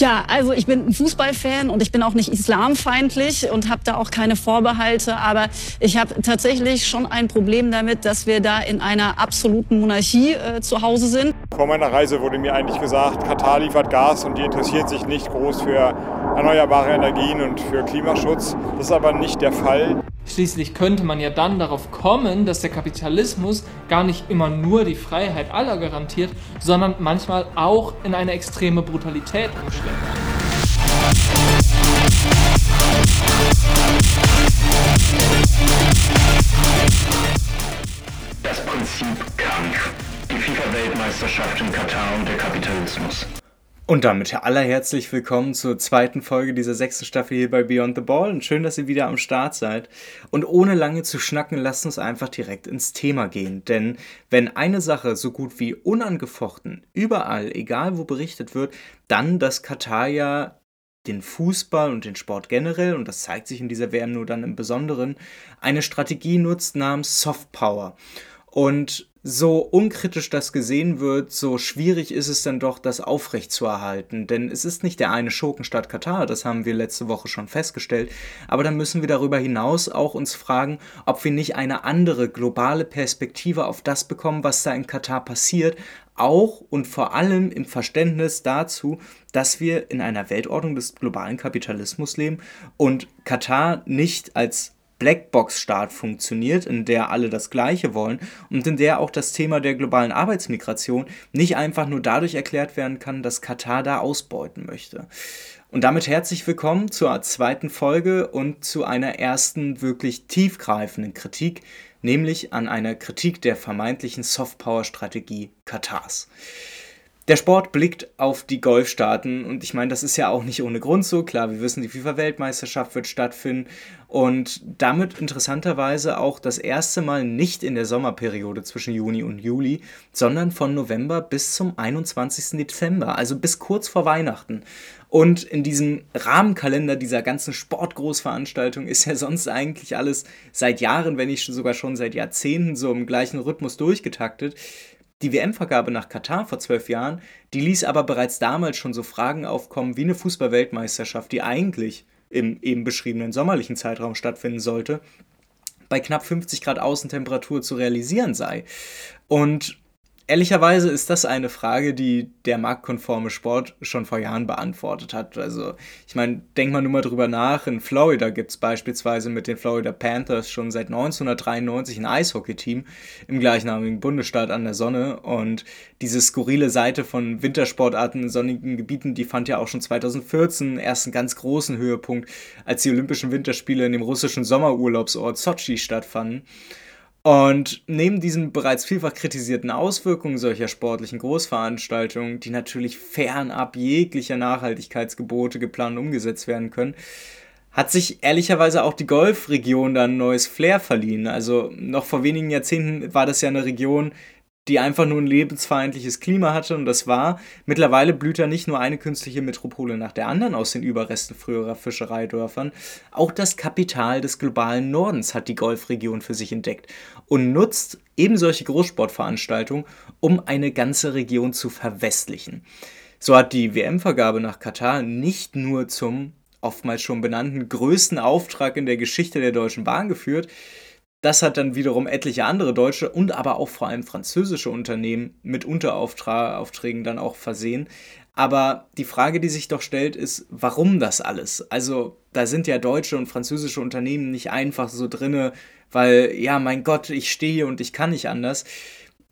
Ja, also ich bin ein Fußballfan und ich bin auch nicht islamfeindlich und habe da auch keine Vorbehalte. Aber ich habe tatsächlich schon ein Problem damit, dass wir da in einer absoluten Monarchie äh, zu Hause sind. Vor meiner Reise wurde mir eigentlich gesagt, Katar liefert Gas und die interessiert sich nicht groß für erneuerbare Energien und für Klimaschutz. Das ist aber nicht der Fall. Schließlich könnte man ja dann darauf kommen, dass der Kapitalismus gar nicht immer nur die Freiheit aller garantiert, sondern manchmal auch in eine extreme Brutalität umschlägt. Das Prinzip Kampf. Die FIFA-Weltmeisterschaft in Katar und der Kapitalismus. Und damit allerherzlich willkommen zur zweiten Folge dieser sechsten Staffel hier bei Beyond the Ball. Und schön, dass ihr wieder am Start seid. Und ohne lange zu schnacken, lasst uns einfach direkt ins Thema gehen. Denn wenn eine Sache so gut wie unangefochten überall, egal wo berichtet wird, dann, dass Katar ja den Fußball und den Sport generell, und das zeigt sich in dieser WM nur dann im Besonderen, eine Strategie nutzt namens Soft Power. Und so unkritisch das gesehen wird, so schwierig ist es dann doch, das aufrechtzuerhalten. Denn es ist nicht der eine Schurkenstaat Katar, das haben wir letzte Woche schon festgestellt. Aber dann müssen wir darüber hinaus auch uns fragen, ob wir nicht eine andere globale Perspektive auf das bekommen, was da in Katar passiert. Auch und vor allem im Verständnis dazu, dass wir in einer Weltordnung des globalen Kapitalismus leben und Katar nicht als Blackbox-Staat funktioniert, in der alle das Gleiche wollen und in der auch das Thema der globalen Arbeitsmigration nicht einfach nur dadurch erklärt werden kann, dass Katar da ausbeuten möchte. Und damit herzlich willkommen zur zweiten Folge und zu einer ersten wirklich tiefgreifenden Kritik, nämlich an einer Kritik der vermeintlichen Softpower-Strategie Katars. Der Sport blickt auf die Golfstaaten und ich meine, das ist ja auch nicht ohne Grund so. Klar, wir wissen, die FIFA-Weltmeisterschaft wird stattfinden und damit interessanterweise auch das erste Mal nicht in der Sommerperiode zwischen Juni und Juli, sondern von November bis zum 21. Dezember, also bis kurz vor Weihnachten. Und in diesem Rahmenkalender dieser ganzen Sportgroßveranstaltung ist ja sonst eigentlich alles seit Jahren, wenn nicht sogar schon seit Jahrzehnten so im gleichen Rhythmus durchgetaktet. Die WM-Vergabe nach Katar vor zwölf Jahren, die ließ aber bereits damals schon so Fragen aufkommen wie eine Fußballweltmeisterschaft, die eigentlich im eben beschriebenen sommerlichen Zeitraum stattfinden sollte, bei knapp 50 Grad Außentemperatur zu realisieren sei. Und Ehrlicherweise ist das eine Frage, die der marktkonforme Sport schon vor Jahren beantwortet hat. Also, ich meine, denk mal nur mal drüber nach. In Florida gibt es beispielsweise mit den Florida Panthers schon seit 1993 ein Eishockey-Team im gleichnamigen Bundesstaat an der Sonne. Und diese skurrile Seite von Wintersportarten in sonnigen Gebieten, die fand ja auch schon 2014 erst einen ganz großen Höhepunkt, als die Olympischen Winterspiele in dem russischen Sommerurlaubsort Sochi stattfanden. Und neben diesen bereits vielfach kritisierten Auswirkungen solcher sportlichen Großveranstaltungen, die natürlich fernab jeglicher Nachhaltigkeitsgebote geplant und umgesetzt werden können, hat sich ehrlicherweise auch die Golfregion dann ein neues Flair verliehen. Also noch vor wenigen Jahrzehnten war das ja eine Region, die einfach nur ein lebensfeindliches Klima hatte und das war. Mittlerweile blüht da nicht nur eine künstliche Metropole nach der anderen aus den Überresten früherer Fischereidörfern. Auch das Kapital des globalen Nordens hat die Golfregion für sich entdeckt und nutzt eben solche Großsportveranstaltungen, um eine ganze Region zu verwestlichen. So hat die WM-Vergabe nach Katar nicht nur zum oftmals schon benannten größten Auftrag in der Geschichte der Deutschen Bahn geführt, das hat dann wiederum etliche andere deutsche und aber auch vor allem französische Unternehmen mit Unteraufträgen dann auch versehen. Aber die Frage, die sich doch stellt, ist, warum das alles? Also, da sind ja deutsche und französische Unternehmen nicht einfach so drinne, weil, ja, mein Gott, ich stehe und ich kann nicht anders.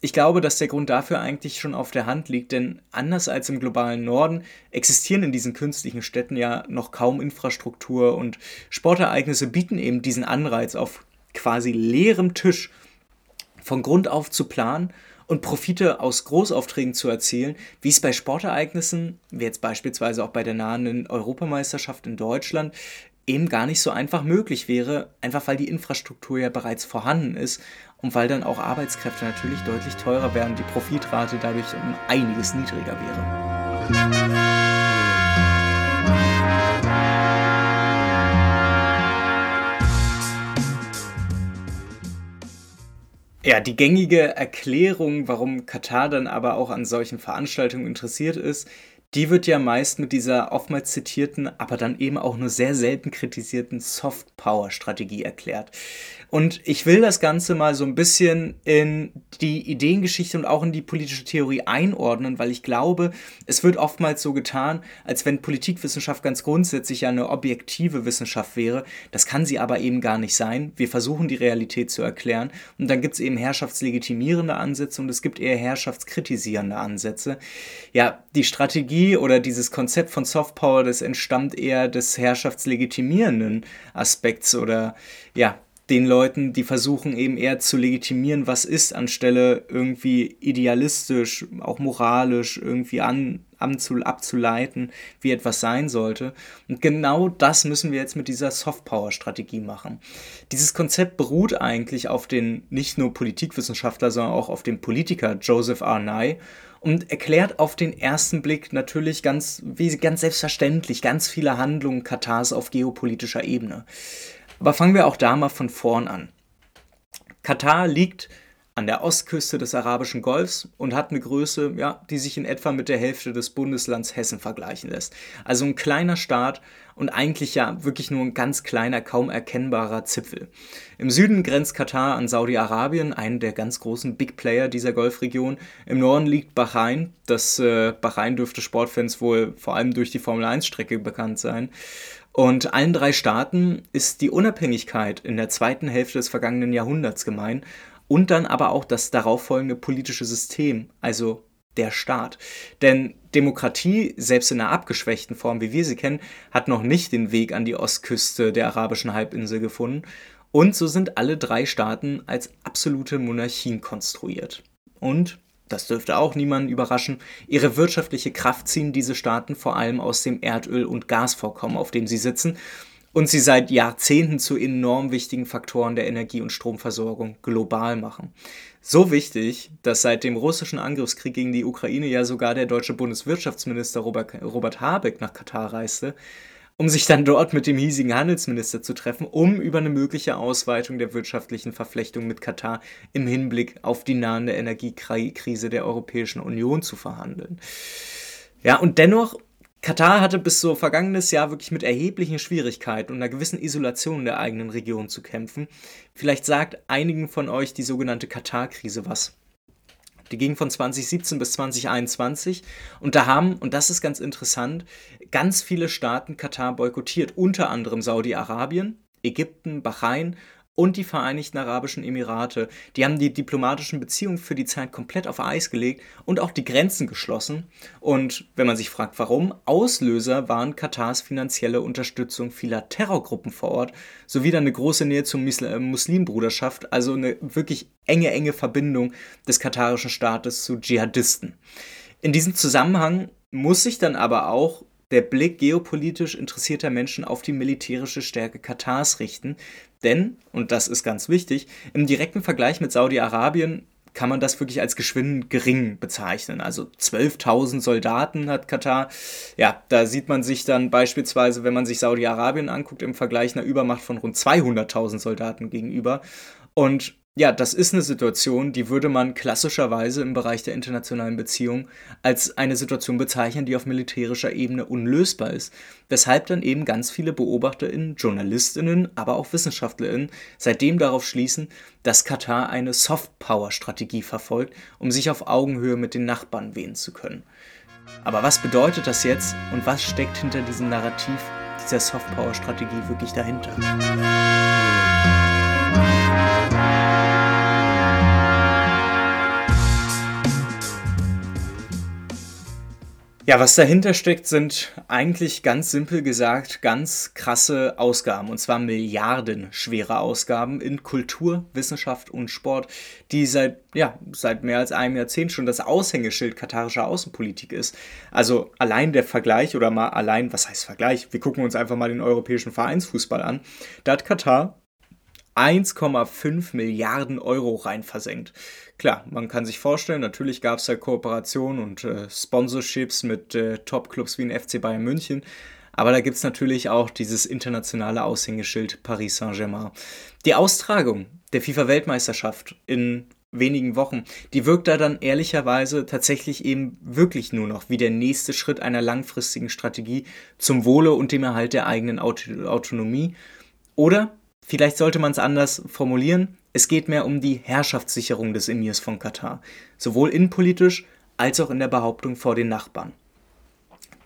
Ich glaube, dass der Grund dafür eigentlich schon auf der Hand liegt, denn anders als im globalen Norden existieren in diesen künstlichen Städten ja noch kaum Infrastruktur und Sportereignisse bieten eben diesen Anreiz auf quasi leerem Tisch von Grund auf zu planen und Profite aus Großaufträgen zu erzielen, wie es bei Sportereignissen, wie jetzt beispielsweise auch bei der nahenden Europameisterschaft in Deutschland, eben gar nicht so einfach möglich wäre, einfach weil die Infrastruktur ja bereits vorhanden ist und weil dann auch Arbeitskräfte natürlich deutlich teurer wären, die Profitrate dadurch um einiges niedriger wäre. Ja, die gängige Erklärung, warum Katar dann aber auch an solchen Veranstaltungen interessiert ist, die wird ja meist mit dieser oftmals zitierten, aber dann eben auch nur sehr selten kritisierten Soft Power Strategie erklärt. Und ich will das Ganze mal so ein bisschen in die Ideengeschichte und auch in die politische Theorie einordnen, weil ich glaube, es wird oftmals so getan, als wenn Politikwissenschaft ganz grundsätzlich eine objektive Wissenschaft wäre. Das kann sie aber eben gar nicht sein. Wir versuchen die Realität zu erklären und dann gibt es eben herrschaftslegitimierende Ansätze und es gibt eher herrschaftskritisierende Ansätze. Ja, die Strategie oder dieses Konzept von Soft Power, das entstammt eher des herrschaftslegitimierenden Aspekts oder ja, den Leuten, die versuchen eben eher zu legitimieren, was ist, anstelle irgendwie idealistisch, auch moralisch irgendwie an, abzuleiten, wie etwas sein sollte. Und genau das müssen wir jetzt mit dieser Soft-Power-Strategie machen. Dieses Konzept beruht eigentlich auf den nicht nur Politikwissenschaftler, sondern auch auf dem Politiker Joseph R. Nye und erklärt auf den ersten Blick natürlich ganz, wie ganz selbstverständlich ganz viele Handlungen Katars auf geopolitischer Ebene. Aber fangen wir auch da mal von vorn an. Katar liegt an der Ostküste des arabischen Golfs und hat eine Größe, ja, die sich in etwa mit der Hälfte des Bundeslands Hessen vergleichen lässt. Also ein kleiner Staat und eigentlich ja wirklich nur ein ganz kleiner, kaum erkennbarer Zipfel. Im Süden grenzt Katar an Saudi-Arabien, einen der ganz großen Big Player dieser Golfregion. Im Norden liegt Bahrain. Das äh, Bahrain dürfte Sportfans wohl vor allem durch die Formel 1-Strecke bekannt sein. Und allen drei Staaten ist die Unabhängigkeit in der zweiten Hälfte des vergangenen Jahrhunderts gemein und dann aber auch das darauffolgende politische System, also der Staat. Denn Demokratie, selbst in einer abgeschwächten Form, wie wir sie kennen, hat noch nicht den Weg an die Ostküste der arabischen Halbinsel gefunden. Und so sind alle drei Staaten als absolute Monarchien konstruiert. Und das dürfte auch niemanden überraschen, ihre wirtschaftliche Kraft ziehen diese Staaten vor allem aus dem Erdöl- und Gasvorkommen, auf dem sie sitzen und sie seit Jahrzehnten zu enorm wichtigen Faktoren der Energie- und Stromversorgung global machen. So wichtig, dass seit dem russischen Angriffskrieg gegen die Ukraine ja sogar der deutsche Bundeswirtschaftsminister Robert, Habeck nach Katar reiste, um sich dann dort mit dem hiesigen Handelsminister zu treffen, um über eine mögliche Ausweitung der wirtschaftlichen Verflechtung mit Katar im Hinblick auf die nahende Energiekrise der Europäischen Union zu verhandeln. Ja, und dennoch, Katar hatte bis so vergangenes Jahr wirklich mit erheblichen Schwierigkeiten und einer gewissen Isolation der eigenen Region zu kämpfen. Vielleicht sagt einigen von euch die sogenannte Katar-Krise was. Die ging von 2017 bis 2021 und da haben, und das ist ganz interessant, ganz viele Staaten Katar boykottiert, unter anderem Saudi-Arabien, Ägypten, Bahrain und die Vereinigten Arabischen Emirate. Die haben die diplomatischen Beziehungen für die Zeit komplett auf Eis gelegt und auch die Grenzen geschlossen. Und wenn man sich fragt, warum, Auslöser waren Katars finanzielle Unterstützung vieler Terrorgruppen vor Ort, sowie dann eine große Nähe zur äh, Muslimbruderschaft, also eine wirklich enge, enge Verbindung des katarischen Staates zu Dschihadisten. In diesem Zusammenhang muss sich dann aber auch der Blick geopolitisch interessierter Menschen auf die militärische Stärke Katars richten. Denn, und das ist ganz wichtig, im direkten Vergleich mit Saudi-Arabien kann man das wirklich als geschwind gering bezeichnen. Also 12.000 Soldaten hat Katar. Ja, da sieht man sich dann beispielsweise, wenn man sich Saudi-Arabien anguckt, im Vergleich einer Übermacht von rund 200.000 Soldaten gegenüber. Und ja, das ist eine Situation, die würde man klassischerweise im Bereich der internationalen Beziehungen als eine Situation bezeichnen, die auf militärischer Ebene unlösbar ist. Weshalb dann eben ganz viele BeobachterInnen, JournalistInnen, aber auch WissenschaftlerInnen seitdem darauf schließen, dass Katar eine Soft-Power-Strategie verfolgt, um sich auf Augenhöhe mit den Nachbarn wehen zu können. Aber was bedeutet das jetzt und was steckt hinter diesem Narrativ dieser Soft-Power-Strategie wirklich dahinter? Ja, was dahinter steckt, sind eigentlich ganz simpel gesagt ganz krasse Ausgaben, und zwar milliardenschwere Ausgaben in Kultur, Wissenschaft und Sport, die seit, ja, seit mehr als einem Jahrzehnt schon das Aushängeschild katarischer Außenpolitik ist. Also allein der Vergleich oder mal allein, was heißt Vergleich? Wir gucken uns einfach mal den europäischen Vereinsfußball an. Da hat Katar 1,5 Milliarden Euro rein versenkt. Klar, man kann sich vorstellen, natürlich gab es da Kooperationen und äh, Sponsorships mit äh, Top-Clubs wie den FC Bayern München. Aber da gibt es natürlich auch dieses internationale Aushängeschild Paris Saint-Germain. Die Austragung der FIFA-Weltmeisterschaft in wenigen Wochen, die wirkt da dann ehrlicherweise tatsächlich eben wirklich nur noch wie der nächste Schritt einer langfristigen Strategie zum Wohle und dem Erhalt der eigenen Autonomie. Oder vielleicht sollte man es anders formulieren, es geht mehr um die Herrschaftssicherung des Emirs von Katar, sowohl innenpolitisch als auch in der Behauptung vor den Nachbarn.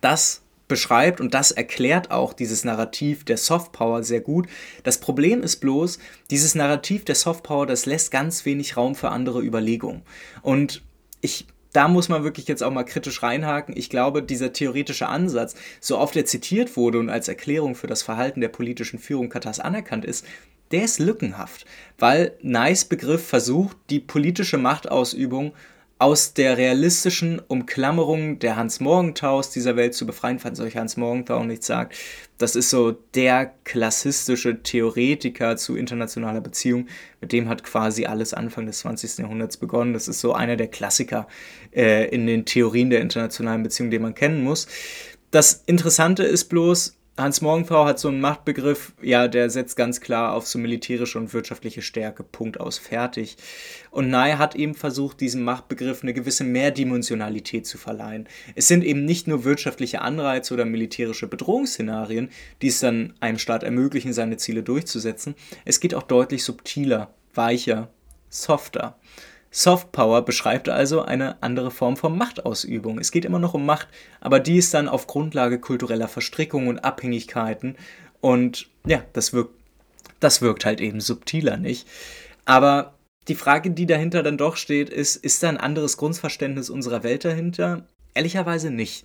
Das beschreibt und das erklärt auch dieses Narrativ der Softpower sehr gut. Das Problem ist bloß, dieses Narrativ der Softpower, das lässt ganz wenig Raum für andere Überlegungen. Und ich da muss man wirklich jetzt auch mal kritisch reinhaken. Ich glaube, dieser theoretische Ansatz, so oft er zitiert wurde und als Erklärung für das Verhalten der politischen Führung Katars anerkannt ist, der ist lückenhaft, weil Nice Begriff versucht, die politische Machtausübung aus der realistischen Umklammerung der Hans Morgenthaus dieser Welt zu befreien, falls euch Hans Morgenthau nichts sagt. Das ist so der klassistische Theoretiker zu internationaler Beziehung. Mit dem hat quasi alles Anfang des 20. Jahrhunderts begonnen. Das ist so einer der Klassiker äh, in den Theorien der internationalen Beziehung, den man kennen muss. Das Interessante ist bloß, Hans Morgenthau hat so einen Machtbegriff, ja, der setzt ganz klar auf so militärische und wirtschaftliche Stärke, Punkt aus, fertig. Und Nye hat eben versucht, diesem Machtbegriff eine gewisse Mehrdimensionalität zu verleihen. Es sind eben nicht nur wirtschaftliche Anreize oder militärische Bedrohungsszenarien, die es dann einem Staat ermöglichen, seine Ziele durchzusetzen. Es geht auch deutlich subtiler, weicher, softer. Soft Power beschreibt also eine andere Form von Machtausübung. Es geht immer noch um Macht, aber die ist dann auf Grundlage kultureller Verstrickungen und Abhängigkeiten. Und ja, das wirkt, das wirkt halt eben subtiler, nicht? Aber die Frage, die dahinter dann doch steht, ist, ist da ein anderes Grundverständnis unserer Welt dahinter? Ehrlicherweise nicht.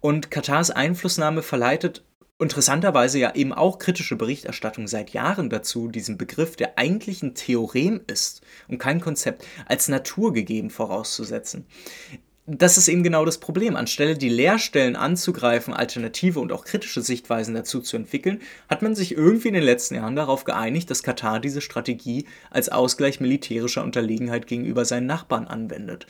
Und Katars Einflussnahme verleitet interessanterweise ja eben auch kritische Berichterstattung seit Jahren dazu, diesen Begriff, der eigentlich ein Theorem ist und kein Konzept, als naturgegeben vorauszusetzen. Das ist eben genau das Problem. Anstelle die Leerstellen anzugreifen, alternative und auch kritische Sichtweisen dazu zu entwickeln, hat man sich irgendwie in den letzten Jahren darauf geeinigt, dass Katar diese Strategie als Ausgleich militärischer Unterlegenheit gegenüber seinen Nachbarn anwendet.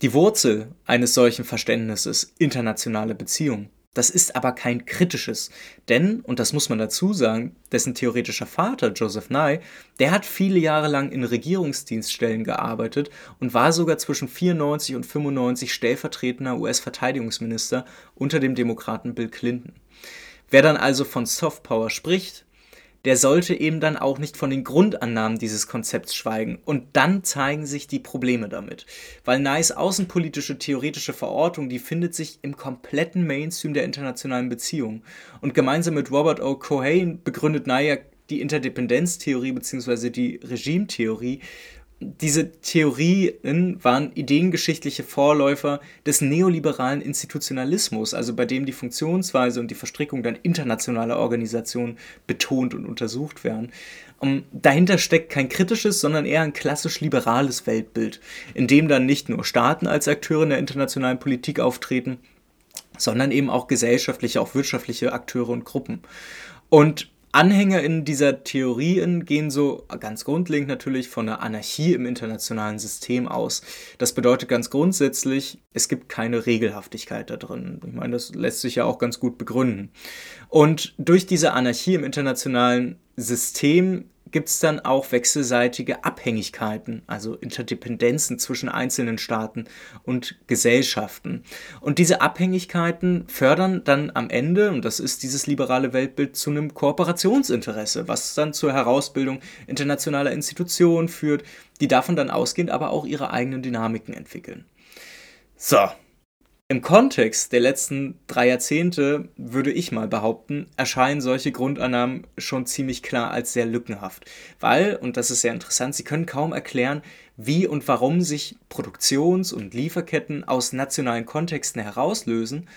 Die Wurzel eines solchen Verständnisses internationale Beziehungen das ist aber kein kritisches, denn, und das muss man dazu sagen, dessen theoretischer Vater, Joseph Nye, der hat viele Jahre lang in Regierungsdienststellen gearbeitet und war sogar zwischen 94 und 95 stellvertretender US-Verteidigungsminister unter dem Demokraten Bill Clinton. Wer dann also von Soft Power spricht, der sollte eben dann auch nicht von den Grundannahmen dieses Konzepts schweigen. Und dann zeigen sich die Probleme damit. Weil Nice außenpolitische theoretische Verortung, die findet sich im kompletten Mainstream der internationalen Beziehungen. Und gemeinsam mit Robert O. Cohen begründet Nye die Interdependenztheorie bzw. die Regimetheorie diese Theorien waren ideengeschichtliche Vorläufer des neoliberalen Institutionalismus, also bei dem die Funktionsweise und die Verstrickung dann internationaler Organisationen betont und untersucht werden. Um, dahinter steckt kein kritisches, sondern eher ein klassisch liberales Weltbild, in dem dann nicht nur Staaten als Akteure in der internationalen Politik auftreten, sondern eben auch gesellschaftliche, auch wirtschaftliche Akteure und Gruppen. Und Anhänger in dieser Theorien gehen so ganz grundlegend natürlich von einer Anarchie im internationalen System aus. Das bedeutet ganz grundsätzlich, es gibt keine Regelhaftigkeit da drin. Ich meine, das lässt sich ja auch ganz gut begründen. Und durch diese Anarchie im internationalen System gibt es dann auch wechselseitige Abhängigkeiten, also Interdependenzen zwischen einzelnen Staaten und Gesellschaften. Und diese Abhängigkeiten fördern dann am Ende, und das ist dieses liberale Weltbild, zu einem Kooperationsinteresse, was dann zur Herausbildung internationaler Institutionen führt, die davon dann ausgehend aber auch ihre eigenen Dynamiken entwickeln. So, im Kontext der letzten drei Jahrzehnte, würde ich mal behaupten, erscheinen solche Grundannahmen schon ziemlich klar als sehr lückenhaft. Weil, und das ist sehr interessant, sie können kaum erklären, wie und warum sich Produktions- und Lieferketten aus nationalen Kontexten herauslösen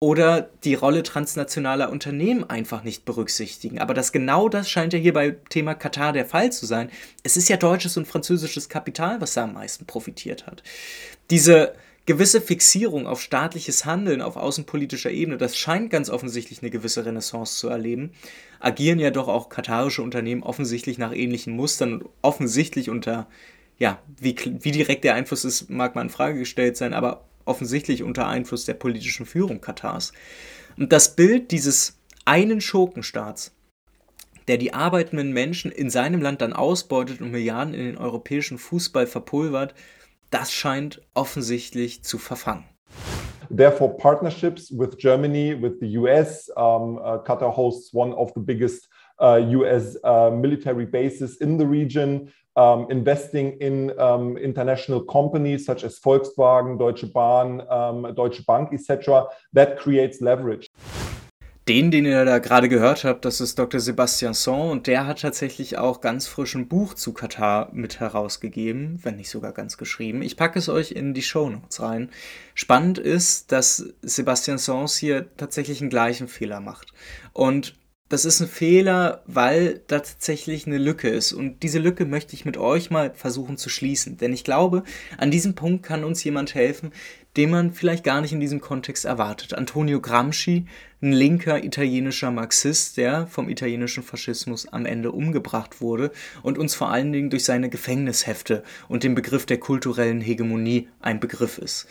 oder die Rolle transnationaler Unternehmen einfach nicht berücksichtigen. Aber das genau das scheint ja hier beim Thema Katar der Fall zu sein. Es ist ja deutsches und französisches Kapital, was da am meisten profitiert hat. Diese gewisse Fixierung auf staatliches Handeln auf außenpolitischer Ebene, das scheint ganz offensichtlich eine gewisse Renaissance zu erleben, agieren ja doch auch katarische Unternehmen offensichtlich nach ähnlichen Mustern und offensichtlich unter, ja, wie, wie direkt der Einfluss ist, mag mal in Frage gestellt sein, aber offensichtlich unter Einfluss der politischen Führung Katars. Und das Bild dieses einen Schurkenstaats, der die arbeitenden Menschen in seinem Land dann ausbeutet und Milliarden in den europäischen Fußball verpulvert, das scheint offensichtlich zu verfangen. Therefore, partnerships with Germany, with the US, um, uh, Qatar hosts one of the biggest uh, US uh, military bases in the region. Um, investing in um, international companies such as Volkswagen, Deutsche Bahn, Deutsche Bank, etc., that creates leverage. Den, den ihr da gerade gehört habt, das ist Dr. Sebastian Son und der hat tatsächlich auch ganz frisch ein Buch zu Katar mit herausgegeben, wenn nicht sogar ganz geschrieben. Ich packe es euch in die Show Notes rein. Spannend ist, dass Sebastian Sons hier tatsächlich einen gleichen Fehler macht. Und das ist ein Fehler, weil da tatsächlich eine Lücke ist. Und diese Lücke möchte ich mit euch mal versuchen zu schließen. Denn ich glaube, an diesem Punkt kann uns jemand helfen, den man vielleicht gar nicht in diesem Kontext erwartet. Antonio Gramsci, ein linker italienischer Marxist, der vom italienischen Faschismus am Ende umgebracht wurde und uns vor allen Dingen durch seine Gefängnishefte und den Begriff der kulturellen Hegemonie ein Begriff ist.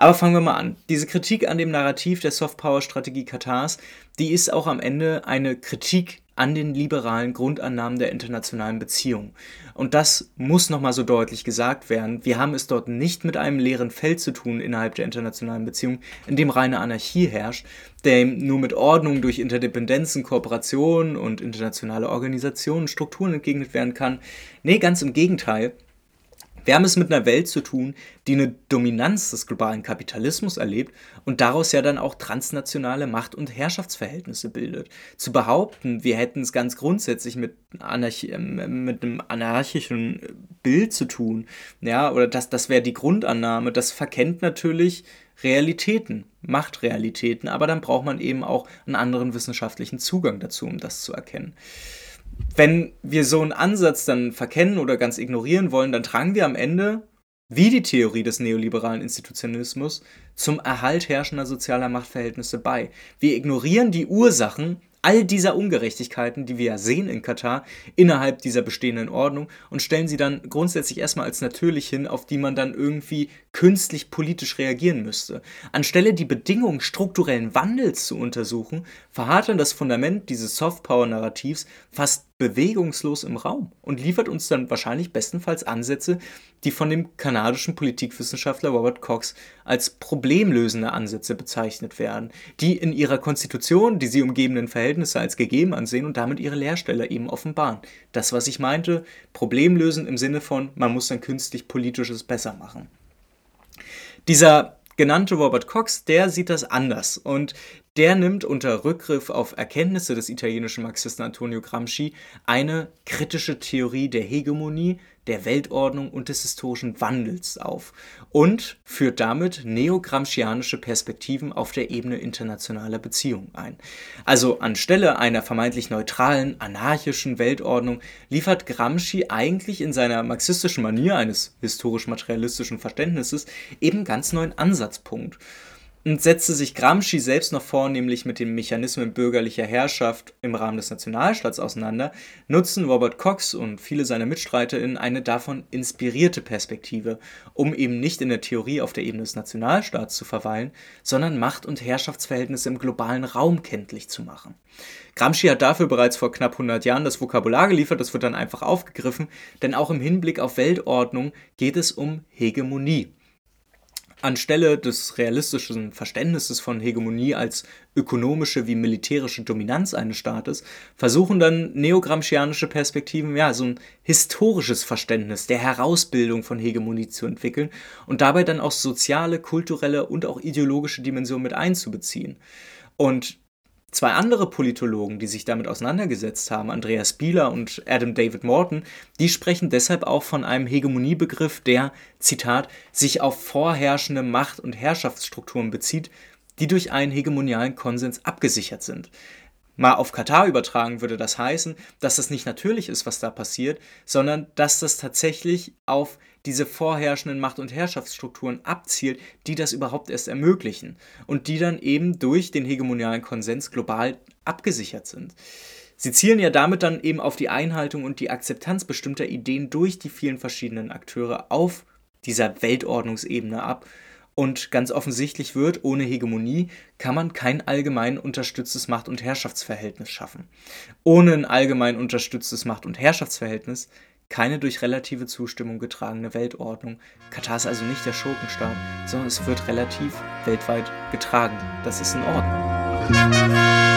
Aber fangen wir mal an. Diese Kritik an dem Narrativ der Softpower-Strategie Katars, die ist auch am Ende eine Kritik an den liberalen Grundannahmen der internationalen Beziehungen. Und das muss nochmal so deutlich gesagt werden. Wir haben es dort nicht mit einem leeren Feld zu tun innerhalb der internationalen Beziehungen, in dem reine Anarchie herrscht, dem nur mit Ordnung durch Interdependenzen, Kooperationen und internationale Organisationen Strukturen entgegnet werden kann. Nee, ganz im Gegenteil. Wir haben es mit einer Welt zu tun, die eine Dominanz des globalen Kapitalismus erlebt und daraus ja dann auch transnationale Macht- und Herrschaftsverhältnisse bildet. Zu behaupten, wir hätten es ganz grundsätzlich mit, Anarch ähm, mit einem anarchischen Bild zu tun, ja, oder das, das wäre die Grundannahme, das verkennt natürlich Realitäten, Machtrealitäten, aber dann braucht man eben auch einen anderen wissenschaftlichen Zugang dazu, um das zu erkennen wenn wir so einen Ansatz dann verkennen oder ganz ignorieren wollen, dann tragen wir am Ende, wie die Theorie des neoliberalen Institutionalismus, zum Erhalt herrschender sozialer Machtverhältnisse bei. Wir ignorieren die Ursachen all dieser Ungerechtigkeiten, die wir ja sehen in Katar, innerhalb dieser bestehenden Ordnung und stellen sie dann grundsätzlich erstmal als natürlich hin, auf die man dann irgendwie künstlich politisch reagieren müsste. Anstelle die Bedingungen strukturellen Wandels zu untersuchen, verharrt das Fundament dieses Softpower-Narrativs fast bewegungslos im Raum und liefert uns dann wahrscheinlich bestenfalls Ansätze, die von dem kanadischen Politikwissenschaftler Robert Cox als problemlösende Ansätze bezeichnet werden, die in ihrer Konstitution die sie umgebenden Verhältnisse als gegeben ansehen und damit ihre Leerstelle eben offenbaren. Das, was ich meinte, problemlösen im Sinne von, man muss dann künstlich politisches besser machen. Dieser genannte Robert Cox, der sieht das anders und der nimmt unter Rückgriff auf Erkenntnisse des italienischen Marxisten Antonio Gramsci eine kritische Theorie der Hegemonie, der Weltordnung und des historischen Wandels auf und führt damit neogramscianische Perspektiven auf der Ebene internationaler Beziehungen ein. Also anstelle einer vermeintlich neutralen, anarchischen Weltordnung liefert Gramsci eigentlich in seiner marxistischen Manier eines historisch-materialistischen Verständnisses eben ganz neuen Ansatzpunkt und setzte sich Gramsci selbst noch vornehmlich mit den Mechanismen bürgerlicher Herrschaft im Rahmen des Nationalstaats auseinander, nutzen Robert Cox und viele seiner MitstreiterInnen eine davon inspirierte Perspektive, um eben nicht in der Theorie auf der Ebene des Nationalstaats zu verweilen, sondern Macht- und Herrschaftsverhältnisse im globalen Raum kenntlich zu machen. Gramsci hat dafür bereits vor knapp 100 Jahren das Vokabular geliefert, das wird dann einfach aufgegriffen, denn auch im Hinblick auf Weltordnung geht es um Hegemonie. Anstelle des realistischen Verständnisses von Hegemonie als ökonomische wie militärische Dominanz eines Staates, versuchen dann neogramscianische Perspektiven ja so ein historisches Verständnis der Herausbildung von Hegemonie zu entwickeln und dabei dann auch soziale, kulturelle und auch ideologische Dimensionen mit einzubeziehen. Und Zwei andere Politologen, die sich damit auseinandergesetzt haben, Andreas Bieler und Adam David Morton, die sprechen deshalb auch von einem Hegemoniebegriff, der, Zitat, sich auf vorherrschende Macht- und Herrschaftsstrukturen bezieht, die durch einen hegemonialen Konsens abgesichert sind. Mal auf Katar übertragen würde das heißen, dass das nicht natürlich ist, was da passiert, sondern dass das tatsächlich auf diese vorherrschenden Macht- und Herrschaftsstrukturen abzielt, die das überhaupt erst ermöglichen und die dann eben durch den hegemonialen Konsens global abgesichert sind. Sie zielen ja damit dann eben auf die Einhaltung und die Akzeptanz bestimmter Ideen durch die vielen verschiedenen Akteure auf dieser Weltordnungsebene ab Und ganz offensichtlich wird, ohne Hegemonie kann man kein allgemein unterstütztes Macht- und Herrschaftsverhältnis schaffen. Ohne ein allgemein unterstütztes Macht- und Herrschaftsverhältnis keine durch relative Zustimmung getragene Weltordnung. Katar ist also nicht der Schurkenstaat, sondern es wird relativ weltweit getragen. Das ist in Ordnung.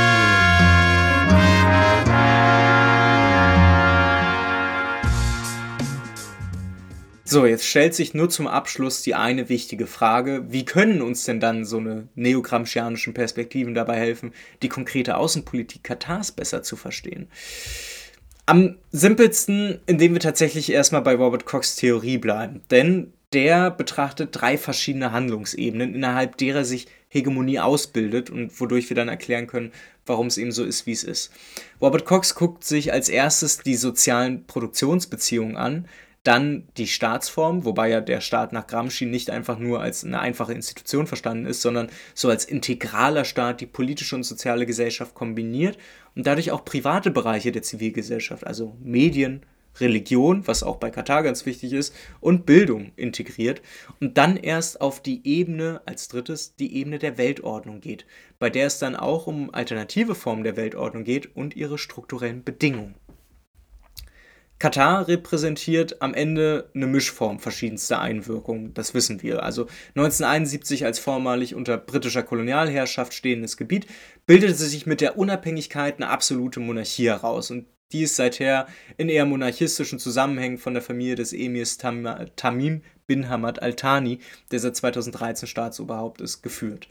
So, jetzt stellt sich nur zum Abschluss die eine wichtige Frage, wie können uns denn dann so eine neogramscianischen Perspektiven dabei helfen, die konkrete Außenpolitik Katars besser zu verstehen? Am simpelsten, indem wir tatsächlich erstmal bei Robert Kochs Theorie bleiben, denn der betrachtet drei verschiedene Handlungsebenen, innerhalb derer sich Hegemonie ausbildet und wodurch wir dann erklären können, warum es eben so ist, wie es ist. Robert Cox guckt sich als erstes die sozialen Produktionsbeziehungen an, dann die Staatsform, wobei ja der Staat nach Gramsci nicht einfach nur als eine einfache Institution verstanden ist, sondern so als integraler Staat die politische und soziale Gesellschaft kombiniert und dadurch auch private Bereiche der Zivilgesellschaft, also Medien, Religion, was auch bei Katar ganz wichtig ist, und Bildung integriert und dann erst auf die Ebene, als drittes, die Ebene der Weltordnung geht, bei der es dann auch um alternative Formen der Weltordnung geht und ihre strukturellen Bedingungen. Katar repräsentiert am Ende eine Mischform verschiedenster Einwirkungen, das wissen wir. Also 1971 als vormalig unter britischer Kolonialherrschaft stehendes Gebiet bildete sich mit der Unabhängigkeit eine absolute Monarchie heraus und die ist seither in eher monarchistischen Zusammenhängen von der Familie des Emirs Tam Tamim bin Hamad Al-Thani, der seit 2013 Staatsoberhaupt ist, geführt.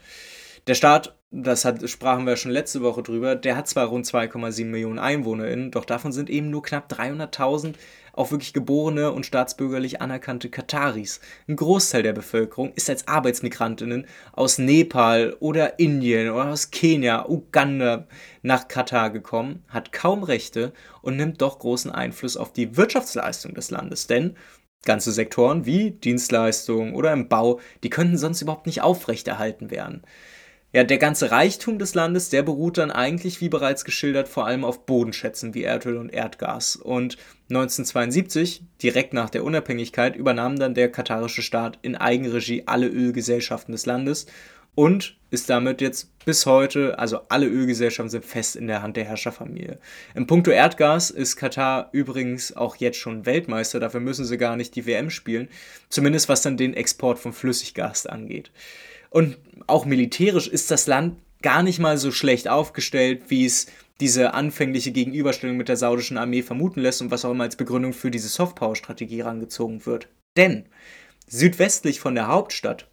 Der Staat, das hat, sprachen wir schon letzte Woche drüber, der hat zwar rund 2,7 Millionen EinwohnerInnen, doch davon sind eben nur knapp 300.000 auch wirklich geborene und staatsbürgerlich anerkannte Kataris. Ein Großteil der Bevölkerung ist als Arbeitsmigrantinnen aus Nepal oder Indien oder aus Kenia, Uganda nach Katar gekommen, hat kaum Rechte und nimmt doch großen Einfluss auf die Wirtschaftsleistung des Landes, denn ganze Sektoren wie Dienstleistungen oder im Bau, die könnten sonst überhaupt nicht aufrechterhalten werden. Ja, der ganze Reichtum des Landes, der beruht dann eigentlich, wie bereits geschildert, vor allem auf Bodenschätzen wie Erdöl und Erdgas. Und 1972, direkt nach der Unabhängigkeit, übernahm dann der katarische Staat in Eigenregie alle Ölgesellschaften des Landes und ist damit jetzt bis heute, also alle Ölgesellschaften sind fest in der Hand der Herrscherfamilie. Im Punkto Erdgas ist Katar übrigens auch jetzt schon Weltmeister, dafür müssen sie gar nicht die WM spielen, zumindest was dann den Export von Flüssiggas angeht. Und auch militärisch ist das Land gar nicht mal so schlecht aufgestellt, wie es diese anfängliche Gegenüberstellung mit der saudischen Armee vermuten lässt und was auch immer als Begründung für diese Softpower-Strategie herangezogen wird. Denn südwestlich von der Hauptstadt,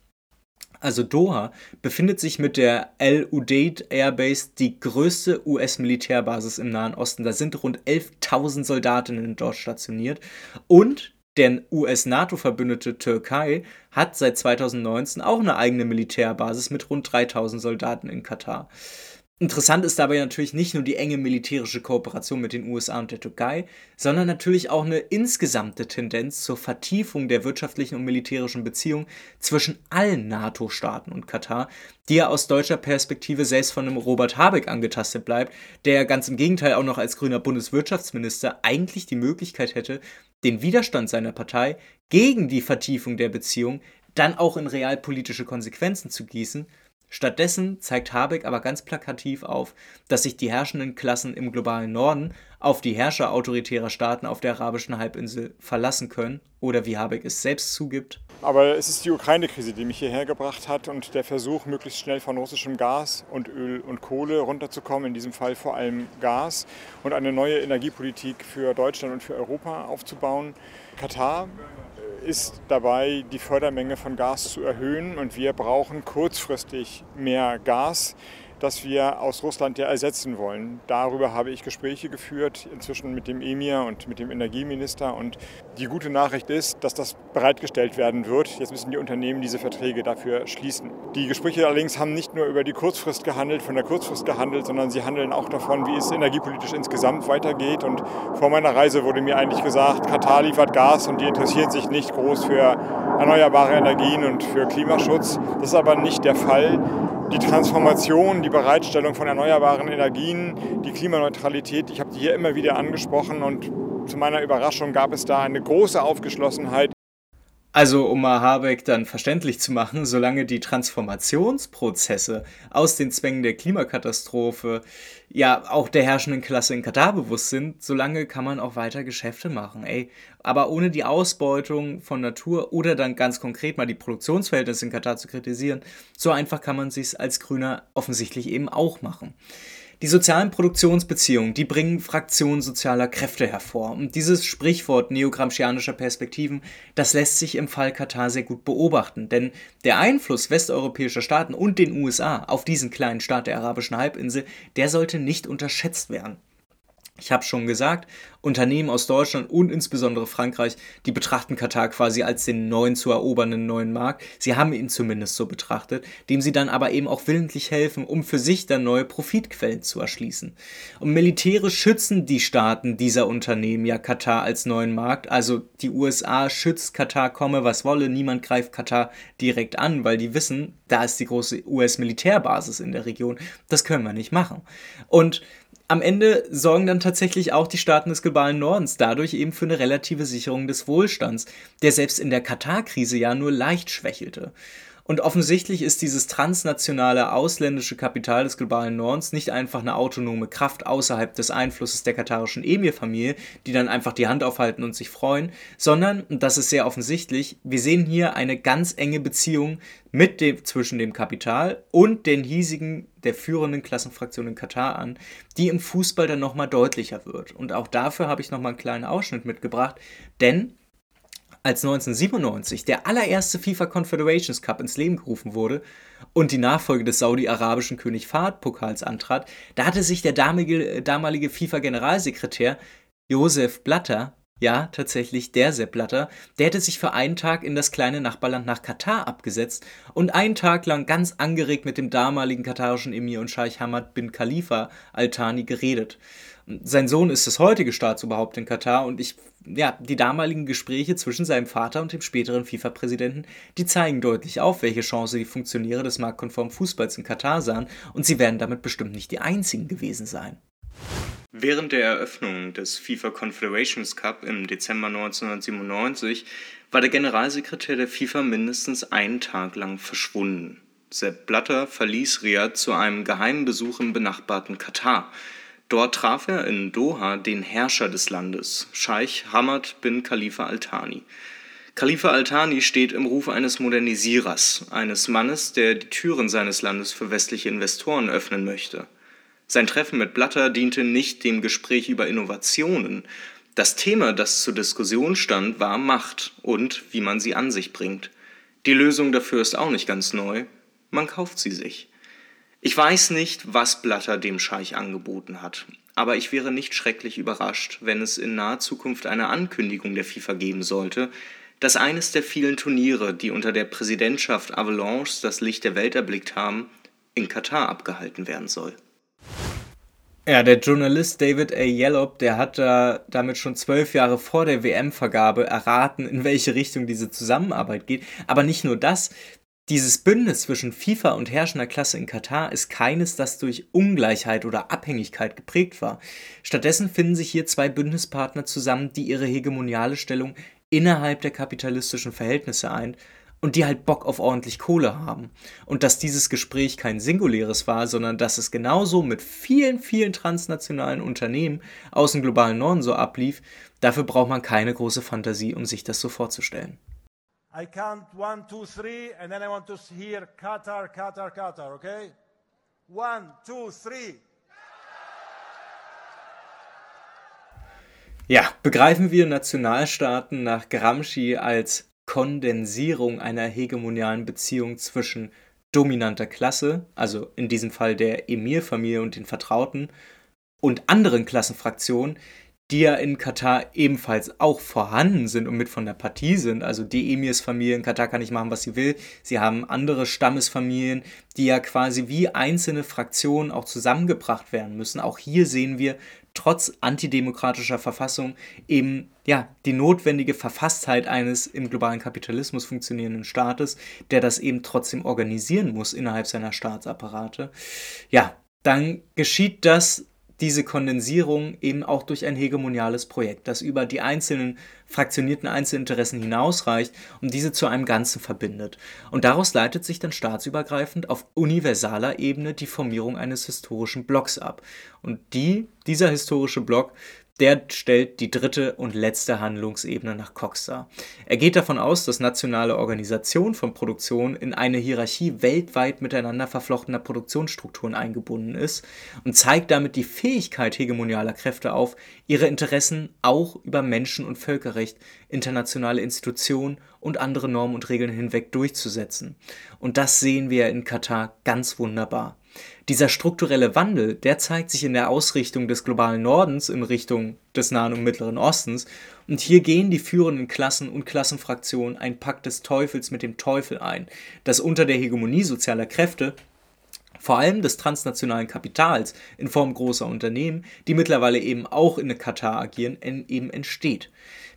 also Doha, befindet sich mit der El Udeid Airbase die größte US-Militärbasis im Nahen Osten. Da sind rund 11.000 Soldatinnen dort stationiert und der US-NATO-Verbündete Türkei hat seit 2019 auch eine eigene Militärbasis mit rund 3000 Soldaten in Katar. Interessant ist dabei natürlich nicht nur die enge militärische Kooperation mit den USA und der Türkei, sondern natürlich auch eine insgesamte Tendenz zur Vertiefung der wirtschaftlichen und militärischen Beziehungen zwischen allen NATO-Staaten und Katar, die ja aus deutscher Perspektive selbst von einem Robert Habeck angetastet bleibt, der ganz im Gegenteil auch noch als grüner Bundeswirtschaftsminister eigentlich die Möglichkeit hätte, den Widerstand seiner Partei gegen die Vertiefung der Beziehung dann auch in realpolitische Konsequenzen zu gießen Stattdessen zeigt Habeck aber ganz plakativ auf, dass sich die herrschenden Klassen im globalen Norden auf die Herrscher autoritärer Staaten auf der arabischen Halbinsel verlassen können oder wie Habeck es selbst zugibt. Aber es ist die Ukraine-Krise, die mich hierher gebracht hat und der Versuch, möglichst schnell von russischem Gas und Öl und Kohle runterzukommen, in diesem Fall vor allem Gas und eine neue Energiepolitik für Deutschland und für Europa aufzubauen. Katar ist dabei, die Fördermenge von Gas zu erhöhen und wir brauchen kurzfristig mehr Gas das wir aus Russland ja ersetzen wollen. Darüber habe ich Gespräche geführt, inzwischen mit dem Emir und mit dem Energieminister. Und die gute Nachricht ist, dass das bereitgestellt werden wird. Jetzt müssen die Unternehmen diese Verträge dafür schließen. Die Gespräche allerdings haben nicht nur über die Kurzfrist gehandelt, von der Kurzfrist gehandelt, sondern sie handeln auch davon, wie es energiepolitisch insgesamt weitergeht. Und vor meiner Reise wurde mir eigentlich gesagt, Katar liefert Gas und die interessieren sich nicht groß für erneuerbare Energien und für Klimaschutz. Das ist aber nicht der Fall die Transformation, die Bereitstellung von erneuerbaren Energien, die Klimaneutralität, ich habe die hier immer wieder angesprochen und zu meiner Überraschung gab es da eine große Aufgeschlossenheit. Also, um mal Habeck dann verständlich zu machen, solange die Transformationsprozesse aus den Zwängen der Klimakatastrophe ja auch der herrschenden Klasse in Katar bewusst sind, solange kann man auch weiter Geschäfte machen, ey. Aber ohne die Ausbeutung von Natur oder dann ganz konkret mal die Produktionsverhältnisse in Katar zu kritisieren, so einfach kann man sich als Grüner offensichtlich eben auch machen. Die sozialen Produktionsbeziehungen, die bringen Fraktionen sozialer Kräfte hervor. Und dieses Sprichwort neogramscianischer Perspektiven, das lässt sich im Fall Katar sehr gut beobachten. Denn der Einfluss westeuropäischer Staaten und den USA auf diesen kleinen Staat der arabischen Halbinsel, der sollte nicht unterschätzt werden. Ich habe schon gesagt, Unternehmen aus Deutschland und insbesondere Frankreich, die betrachten Katar quasi als den neuen zu erobernden neuen Markt. Sie haben ihn zumindest so betrachtet, dem sie dann aber eben auch willentlich helfen, um für sich dann neue Profitquellen zu erschließen. Und militärisch schützen die Staaten dieser Unternehmen ja Katar als neuen Markt. Also die USA schützt Katar, komme was wolle. Niemand greift Katar direkt an, weil die wissen, da ist die große US-Militärbasis in der Region. Das können wir nicht machen. Und am Ende sorgen dann tatsächlich auch die Staaten des globalen Nordens dadurch eben für eine relative Sicherung des Wohlstands, der selbst in der Katar-Krise ja nur leicht schwächelte. Und offensichtlich ist dieses transnationale ausländische Kapital des globalen Nordens nicht einfach eine autonome Kraft außerhalb des Einflusses der katarischen Emir-Familie, die dann einfach die Hand aufhalten und sich freuen, sondern, und das ist sehr offensichtlich, wir sehen hier eine ganz enge Beziehung mit dem, zwischen dem Kapital und den hiesigen, der führenden Klassenfraktion in Katar an, die im Fußball dann nochmal deutlicher wird. Und auch dafür habe ich nochmal einen kleinen Ausschnitt mitgebracht, denn als 1997 der allererste FIFA Confederations Cup ins Leben gerufen wurde und die Nachfolge des saudi-arabischen König Fahd-Pokals antrat, da hatte sich der damalige, äh, damalige FIFA-Generalsekretär Josef Blatter, ja, tatsächlich der Sepp Blatter, der hätte sich für einen Tag in das kleine Nachbarland nach Katar abgesetzt und einen Tag lang ganz angeregt mit dem damaligen katarischen Emir und Scheich Hamad bin Khalifa Al-Thani geredet. Sein Sohn ist das heutige Staatsoberhaupt in Katar und ich, ja, die damaligen Gespräche zwischen seinem Vater und dem späteren FIFA-Präsidenten, die zeigen deutlich auf, welche Chance die Funktionäre des marktkonformen Fußballs in Katar sahen und sie werden damit bestimmt nicht die einzigen gewesen sein. Während der Eröffnung des FIFA Confederations Cup im Dezember 1997 war der Generalsekretär der FIFA mindestens einen Tag lang verschwunden. Sepp Blatter verließ Riyadh zu einem geheimen Besuch im benachbarten Katar – Dort traf er in Doha den Herrscher des Landes, Scheich Hamad bin Khalifa al-Thani. Khalifa al-Thani steht im Ruf eines Modernisierers, eines Mannes, der die Türen seines Landes für westliche Investoren öffnen möchte. Sein Treffen mit Blatter diente nicht dem Gespräch über Innovationen. Das Thema, das zur Diskussion stand, war Macht und wie man sie an sich bringt. Die Lösung dafür ist auch nicht ganz neu. Man kauft sie sich. Ich weiß nicht, was Blatter dem Scheich angeboten hat, aber ich wäre nicht schrecklich überrascht, wenn es in naher Zukunft eine Ankündigung der FIFA geben sollte, dass eines der vielen Turniere, die unter der Präsidentschaft Avalanche das Licht der Welt erblickt haben, in Katar abgehalten werden soll. Ja, der Journalist David A. Yellop, der hat da damit schon zwölf Jahre vor der WM-Vergabe erraten, in welche Richtung diese Zusammenarbeit geht. Aber nicht nur das, dieses Bündnis zwischen FIFA und herrschender Klasse in Katar ist keines, das durch Ungleichheit oder Abhängigkeit geprägt war. Stattdessen finden sich hier zwei Bündnispartner zusammen, die ihre hegemoniale Stellung innerhalb der kapitalistischen Verhältnisse ein und die halt Bock auf ordentlich Kohle haben. Und dass dieses Gespräch kein singuläres war, sondern dass es genauso mit vielen, vielen transnationalen Unternehmen aus dem globalen Norden so ablief, dafür braucht man keine große Fantasie, um sich das so vorzustellen. I count one, two, three, and then I want to hear Qatar, Qatar, Qatar, okay? One, two, three. Ja, begreifen wir Nationalstaaten nach Gramsci als Kondensierung einer hegemonialen Beziehung zwischen dominanter Klasse, also in diesem Fall der Emirfamilie und den Vertrauten, und anderen Klassenfraktionen, die ja in Katar ebenfalls auch vorhanden sind und mit von der Partie sind. Also die Emirs-Familie in Katar kann nicht machen, was sie will. Sie haben andere Stammesfamilien, die ja quasi wie einzelne Fraktionen auch zusammengebracht werden müssen. Auch hier sehen wir trotz antidemokratischer Verfassung eben ja die notwendige Verfasstheit eines im globalen Kapitalismus funktionierenden Staates, der das eben trotzdem organisieren muss innerhalb seiner Staatsapparate. Ja, dann geschieht das diese Kondensierung eben auch durch ein hegemoniales Projekt, das über die einzelnen fraktionierten Einzelinteressen hinausreicht und diese zu einem Ganzen verbindet. Und daraus leitet sich dann staatsübergreifend auf universaler Ebene die Formierung eines historischen Blocks ab. Und die, dieser historische Block der stellt die dritte und letzte Handlungsebene nach Cox dar. Er geht davon aus, dass nationale Organisation von Produktion in eine Hierarchie weltweit miteinander verflochtener Produktionsstrukturen eingebunden ist und zeigt damit die Fähigkeit hegemonialer Kräfte auf, ihre Interessen auch über Menschen- und Völkerrecht, internationale Institutionen und andere Normen und Regeln hinweg durchzusetzen. Und das sehen wir in Katar ganz wunderbar. Dieser strukturelle Wandel, der zeigt sich in der Ausrichtung des globalen Nordens in Richtung des Nahen und Mittleren Ostens. Und hier gehen die führenden Klassen und Klassenfraktionen ein Pakt des Teufels mit dem Teufel ein, das unter der Hegemonie sozialer Kräfte vor allem des transnationalen Kapitals in Form großer Unternehmen, die mittlerweile eben auch in Katar agieren, eben entsteht.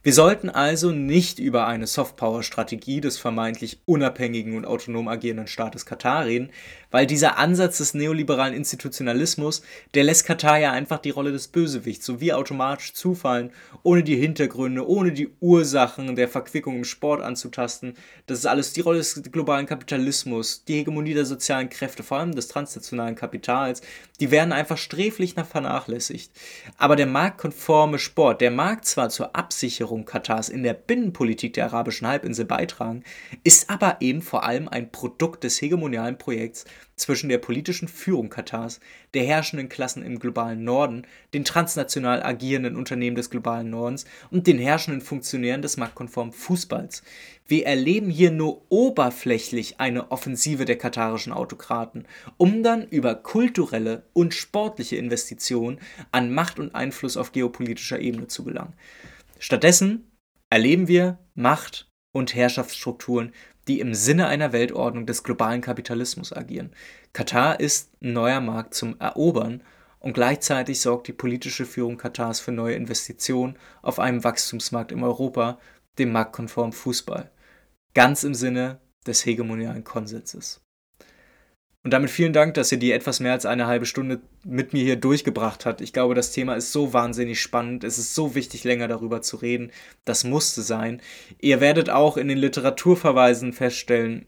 Wir sollten also nicht über eine Softpower-Strategie des vermeintlich unabhängigen und autonom agierenden Staates Katar reden, weil dieser Ansatz des neoliberalen Institutionalismus, der lässt Katar ja einfach die Rolle des Bösewichts sowie automatisch zufallen, ohne die Hintergründe, ohne die Ursachen der Verquickung im Sport anzutasten. Das ist alles die Rolle des globalen Kapitalismus, die Hegemonie der sozialen Kräfte, vor allem des transnationalen Kapitals, die werden einfach sträflich nach vernachlässigt. Aber der marktkonforme Sport, der mag zwar zur Absicherung Katars in der Binnenpolitik der arabischen Halbinsel beitragen, ist aber eben vor allem ein Produkt des hegemonialen Projekts zwischen der politischen Führung Katars, der herrschenden Klassen im globalen Norden, den transnational agierenden Unternehmen des globalen Nordens und den herrschenden Funktionären des marktkonformen Fußballs. Wir erleben hier nur oberflächlich eine Offensive der katarischen Autokraten, um dann über kulturelle und sportliche Investitionen an Macht und Einfluss auf geopolitischer Ebene zu gelangen. Stattdessen erleben wir Macht und Herrschaftsstrukturen, die im Sinne einer Weltordnung des globalen Kapitalismus agieren. Katar ist ein neuer Markt zum Erobern und gleichzeitig sorgt die politische Führung Katars für neue Investitionen auf einem Wachstumsmarkt in Europa, dem marktkonformen Fußball. Ganz im Sinne des hegemonialen Konsenses. Und damit vielen Dank, dass ihr die etwas mehr als eine halbe Stunde mit mir hier durchgebracht habt. Ich glaube, das Thema ist so wahnsinnig spannend. Es ist so wichtig, länger darüber zu reden. Das musste sein. Ihr werdet auch in den Literaturverweisen feststellen,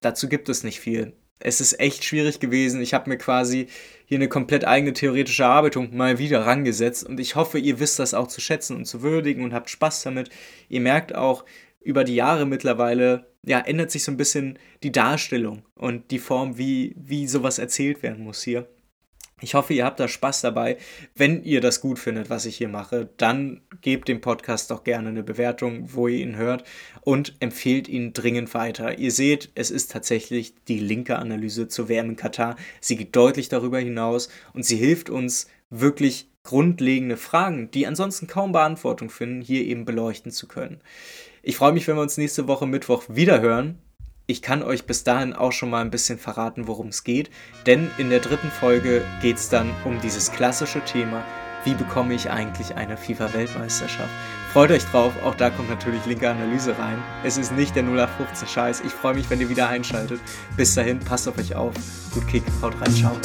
dazu gibt es nicht viel. Es ist echt schwierig gewesen. Ich habe mir quasi hier eine komplett eigene theoretische Arbeitung mal wieder rangesetzt und ich hoffe, ihr wisst das auch zu schätzen und zu würdigen und habt Spaß damit. Ihr merkt auch, über die Jahre mittlerweile ja, ändert sich so ein bisschen die Darstellung und die Form, wie, wie sowas erzählt werden muss hier. Ich hoffe, ihr habt da Spaß dabei. Wenn ihr das gut findet, was ich hier mache, dann gebt dem Podcast doch gerne eine Bewertung, wo ihr ihn hört und empfehlt ihn dringend weiter. Ihr seht, es ist tatsächlich die linke Analyse zur WM in Katar. Sie geht deutlich darüber hinaus und sie hilft uns wirklich grundlegende Fragen, die ansonsten kaum Beantwortung finden, hier eben beleuchten zu können. Ich freue mich, wenn wir uns nächste Woche Mittwoch wieder hören. Ich kann euch bis dahin auch schon mal ein bisschen verraten, worum es geht, denn in der dritten Folge geht es dann um dieses klassische Thema, wie bekomme ich eigentlich eine FIFA-Weltmeisterschaft? Freut euch drauf, auch da kommt natürlich linke Analyse rein. Es ist nicht der 0815 Scheiß. Ich freue mich, wenn ihr wieder einschaltet. Bis dahin, passt auf euch auf. Gut Kick, haut rein, ciao.